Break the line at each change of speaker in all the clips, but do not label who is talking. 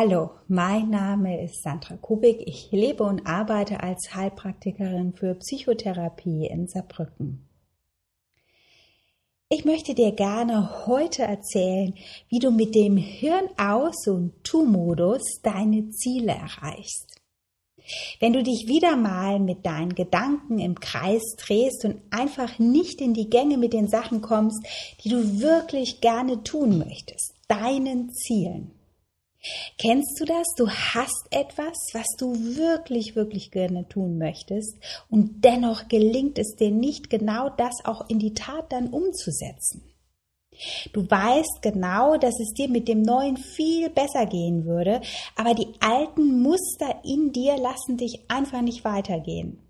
Hallo, mein Name ist Sandra Kubik. Ich lebe und arbeite als Heilpraktikerin für Psychotherapie in Saarbrücken. Ich möchte dir gerne heute erzählen, wie du mit dem Hirn aus und Tu-Modus deine Ziele erreichst. Wenn du dich wieder mal mit deinen Gedanken im Kreis drehst und einfach nicht in die Gänge mit den Sachen kommst, die du wirklich gerne tun möchtest, deinen Zielen. Kennst du das? Du hast etwas, was du wirklich, wirklich gerne tun möchtest und dennoch gelingt es dir nicht genau das auch in die Tat dann umzusetzen. Du weißt genau, dass es dir mit dem Neuen viel besser gehen würde, aber die alten Muster in dir lassen dich einfach nicht weitergehen.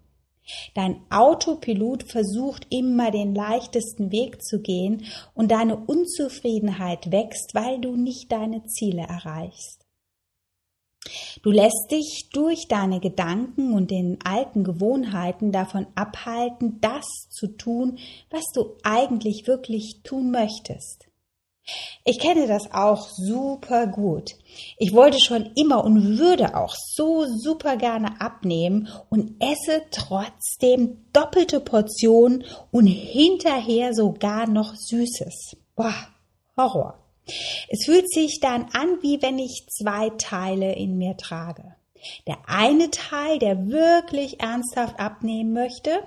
Dein Autopilot versucht immer den leichtesten Weg zu gehen und deine Unzufriedenheit wächst, weil du nicht deine Ziele erreichst. Du lässt dich durch deine Gedanken und den alten Gewohnheiten davon abhalten, das zu tun, was du eigentlich wirklich tun möchtest. Ich kenne das auch super gut. Ich wollte schon immer und würde auch so super gerne abnehmen und esse trotzdem doppelte Portionen und hinterher sogar noch Süßes. Boah, Horror. Es fühlt sich dann an, wie wenn ich zwei Teile in mir trage. Der eine Teil, der wirklich ernsthaft abnehmen möchte,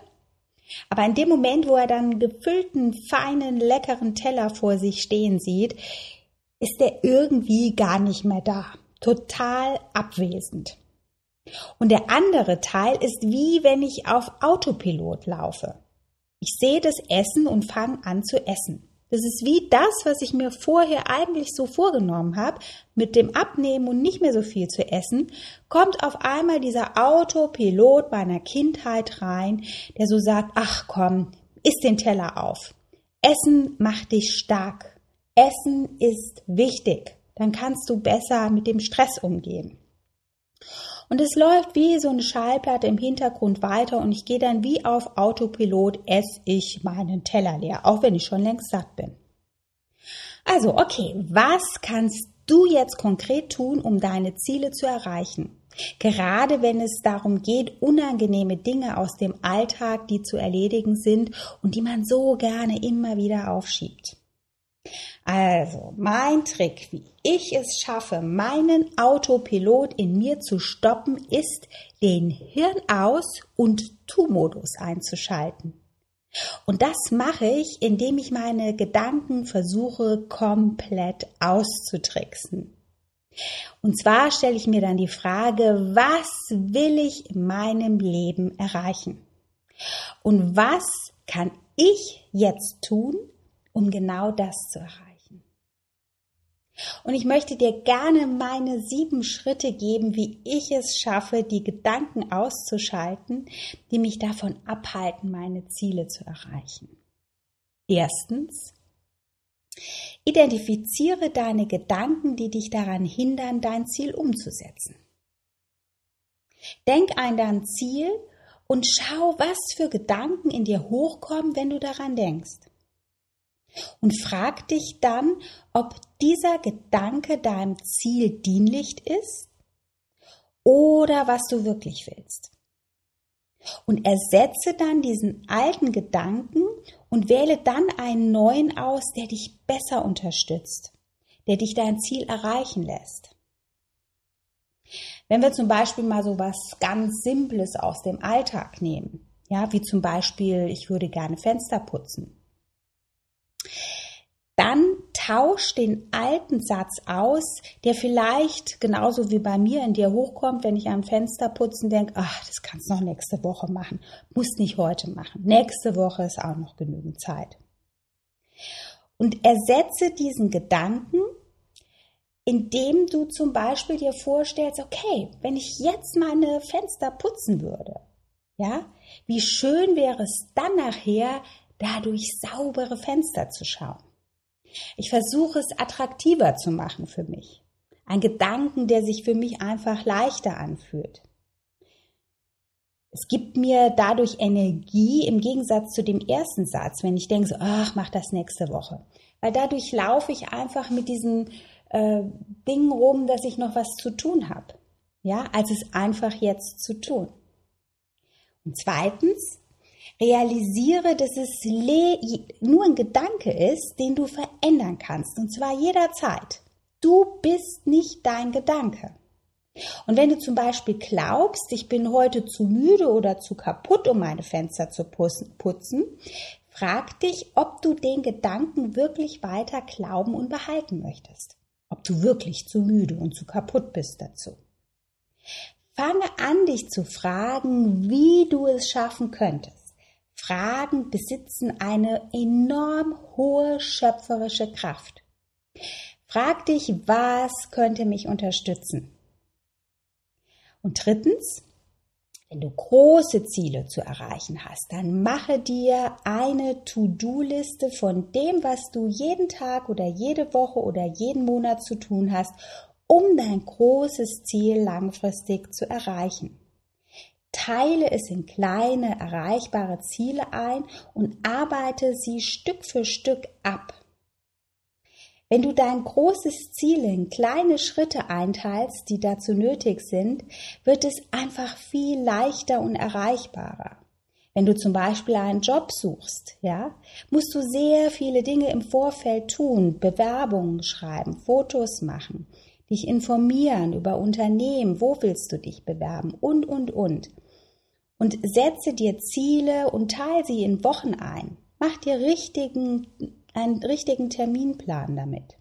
aber in dem Moment, wo er dann gefüllten, feinen, leckeren Teller vor sich stehen sieht, ist er irgendwie gar nicht mehr da. Total abwesend. Und der andere Teil ist wie wenn ich auf Autopilot laufe. Ich sehe das Essen und fange an zu essen. Das ist wie das, was ich mir vorher eigentlich so vorgenommen habe, mit dem Abnehmen und nicht mehr so viel zu essen, kommt auf einmal dieser Autopilot meiner Kindheit rein, der so sagt, ach komm, isst den Teller auf. Essen macht dich stark. Essen ist wichtig. Dann kannst du besser mit dem Stress umgehen. Und es läuft wie so eine Schallplatte im Hintergrund weiter und ich gehe dann wie auf Autopilot, esse ich meinen Teller leer, auch wenn ich schon längst satt bin. Also, okay, was kannst du jetzt konkret tun, um deine Ziele zu erreichen? Gerade wenn es darum geht, unangenehme Dinge aus dem Alltag, die zu erledigen sind und die man so gerne immer wieder aufschiebt. Also, mein Trick, wie ich es schaffe, meinen Autopilot in mir zu stoppen, ist, den Hirn aus und Tu-Modus einzuschalten. Und das mache ich, indem ich meine Gedanken versuche komplett auszutricksen. Und zwar stelle ich mir dann die Frage, was will ich in meinem Leben erreichen? Und was kann ich jetzt tun, um genau das zu erreichen? Und ich möchte dir gerne meine sieben Schritte geben, wie ich es schaffe, die Gedanken auszuschalten, die mich davon abhalten, meine Ziele zu erreichen. Erstens, identifiziere deine Gedanken, die dich daran hindern, dein Ziel umzusetzen. Denk an dein Ziel und schau, was für Gedanken in dir hochkommen, wenn du daran denkst und frag dich dann, ob dieser Gedanke deinem Ziel dienlich ist oder was du wirklich willst. Und ersetze dann diesen alten Gedanken und wähle dann einen neuen aus, der dich besser unterstützt, der dich dein Ziel erreichen lässt. Wenn wir zum Beispiel mal so was ganz Simples aus dem Alltag nehmen, ja, wie zum Beispiel, ich würde gerne Fenster putzen dann tausch den alten Satz aus, der vielleicht genauso wie bei mir in dir hochkommt, wenn ich am Fenster putzen denke, ach, das kannst du noch nächste Woche machen, muss nicht heute machen. Nächste Woche ist auch noch genügend Zeit. Und ersetze diesen Gedanken, indem du zum Beispiel dir vorstellst, okay, wenn ich jetzt meine Fenster putzen würde, ja, wie schön wäre es dann nachher, dadurch saubere Fenster zu schauen. Ich versuche es attraktiver zu machen für mich. Ein Gedanken, der sich für mich einfach leichter anfühlt. Es gibt mir dadurch Energie im Gegensatz zu dem ersten Satz, wenn ich denke, so, ach, mach das nächste Woche. Weil dadurch laufe ich einfach mit diesem äh, Dingen rum, dass ich noch was zu tun habe. Ja, als es einfach jetzt zu tun. Und zweitens, realisiere, dass es nur ein Gedanke ist, den du verändern kannst. Und zwar jederzeit. Du bist nicht dein Gedanke. Und wenn du zum Beispiel glaubst, ich bin heute zu müde oder zu kaputt, um meine Fenster zu putzen, frag dich, ob du den Gedanken wirklich weiter glauben und behalten möchtest. Ob du wirklich zu müde und zu kaputt bist dazu. Fange an, dich zu fragen, wie du es schaffen könntest. Fragen besitzen eine enorm hohe schöpferische Kraft. Frag dich, was könnte mich unterstützen? Und drittens, wenn du große Ziele zu erreichen hast, dann mache dir eine To-Do-Liste von dem, was du jeden Tag oder jede Woche oder jeden Monat zu tun hast, um dein großes Ziel langfristig zu erreichen. Teile es in kleine, erreichbare Ziele ein und arbeite sie Stück für Stück ab. Wenn du dein großes Ziel in kleine Schritte einteilst, die dazu nötig sind, wird es einfach viel leichter und erreichbarer. Wenn du zum Beispiel einen Job suchst, ja, musst du sehr viele Dinge im Vorfeld tun, Bewerbungen schreiben, Fotos machen, dich informieren über Unternehmen, wo willst du dich bewerben und, und, und. Und setze dir Ziele und teile sie in Wochen ein. Mach dir richtigen einen richtigen Terminplan damit.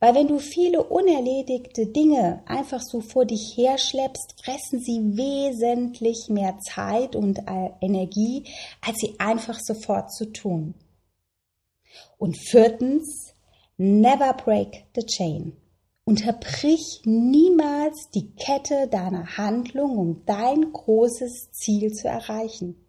Weil wenn du viele unerledigte Dinge einfach so vor dich herschleppst, fressen sie wesentlich mehr Zeit und äh, Energie, als sie einfach sofort zu tun. Und viertens, never break the chain. Unterbrich niemals die Kette deiner Handlung, um dein großes Ziel zu erreichen.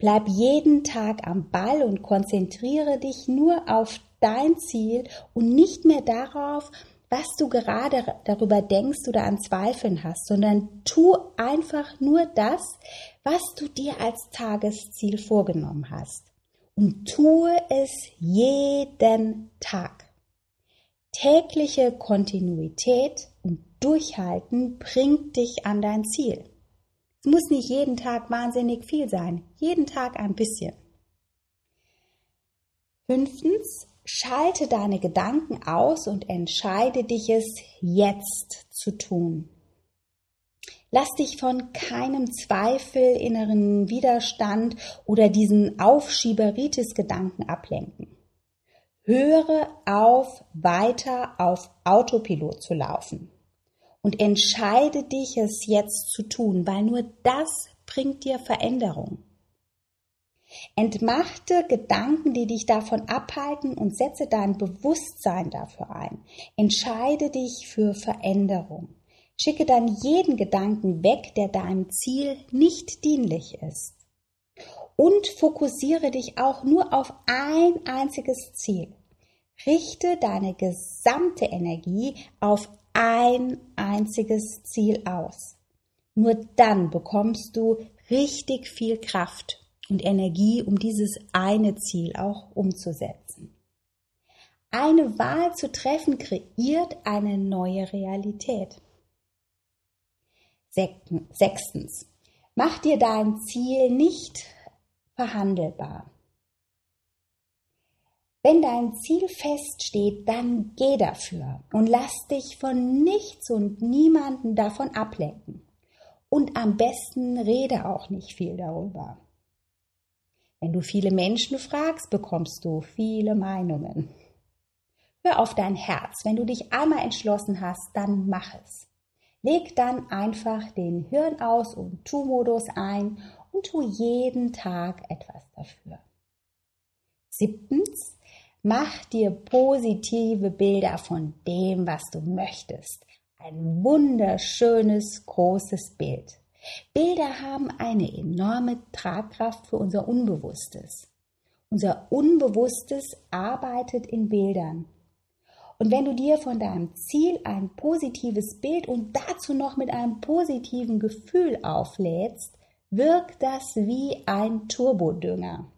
Bleib jeden Tag am Ball und konzentriere dich nur auf dein Ziel und nicht mehr darauf, was du gerade darüber denkst oder an Zweifeln hast, sondern tu einfach nur das, was du dir als Tagesziel vorgenommen hast. Und tue es jeden Tag. Tägliche Kontinuität und Durchhalten bringt dich an dein Ziel. Es muss nicht jeden Tag wahnsinnig viel sein, jeden Tag ein bisschen. Fünftens, schalte deine Gedanken aus und entscheide dich es jetzt zu tun. Lass dich von keinem Zweifel, inneren Widerstand oder diesen Aufschieberitis-Gedanken ablenken. Höre auf, weiter auf Autopilot zu laufen und entscheide dich, es jetzt zu tun, weil nur das bringt dir Veränderung. Entmachte Gedanken, die dich davon abhalten und setze dein Bewusstsein dafür ein. Entscheide dich für Veränderung. Schicke dann jeden Gedanken weg, der deinem Ziel nicht dienlich ist. Und fokussiere dich auch nur auf ein einziges Ziel. Richte deine gesamte Energie auf ein einziges Ziel aus. Nur dann bekommst du richtig viel Kraft und Energie, um dieses eine Ziel auch umzusetzen. Eine Wahl zu treffen kreiert eine neue Realität. Sechstens. Mach dir dein Ziel nicht verhandelbar. Wenn dein Ziel feststeht, dann geh dafür und lass dich von nichts und niemanden davon ablenken. Und am besten rede auch nicht viel darüber. Wenn du viele Menschen fragst, bekommst du viele Meinungen. Hör auf dein Herz. Wenn du dich einmal entschlossen hast, dann mach es. Leg dann einfach den Hirn aus und Tu-Modus ein und tu jeden Tag etwas dafür. Siebtens, Mach dir positive Bilder von dem, was du möchtest. Ein wunderschönes, großes Bild. Bilder haben eine enorme Tragkraft für unser Unbewusstes. Unser Unbewusstes arbeitet in Bildern. Und wenn du dir von deinem Ziel ein positives Bild und dazu noch mit einem positiven Gefühl auflädst, wirkt das wie ein Turbodünger.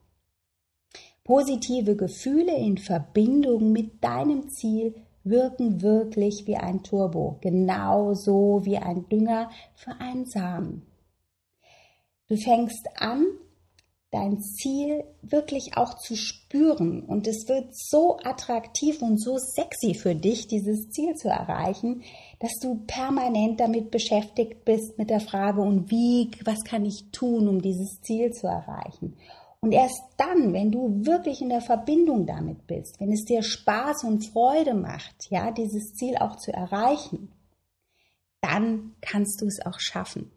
Positive Gefühle in Verbindung mit deinem Ziel wirken wirklich wie ein Turbo, genauso wie ein Dünger für einen Samen. Du fängst an, dein Ziel wirklich auch zu spüren und es wird so attraktiv und so sexy für dich, dieses Ziel zu erreichen, dass du permanent damit beschäftigt bist mit der Frage und wie, was kann ich tun, um dieses Ziel zu erreichen? Und erst dann, wenn du wirklich in der Verbindung damit bist, wenn es dir Spaß und Freude macht, ja, dieses Ziel auch zu erreichen, dann kannst du es auch schaffen.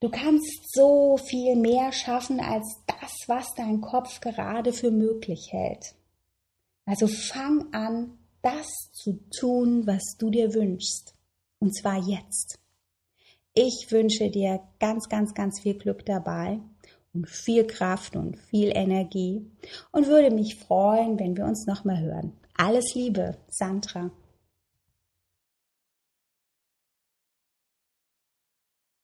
Du kannst so viel mehr schaffen als das, was dein Kopf gerade für möglich hält. Also fang an, das zu tun, was du dir wünschst. Und zwar jetzt. Ich wünsche dir ganz, ganz, ganz viel Glück dabei und viel Kraft und viel Energie und würde mich freuen, wenn wir uns nochmal hören. Alles Liebe, Sandra.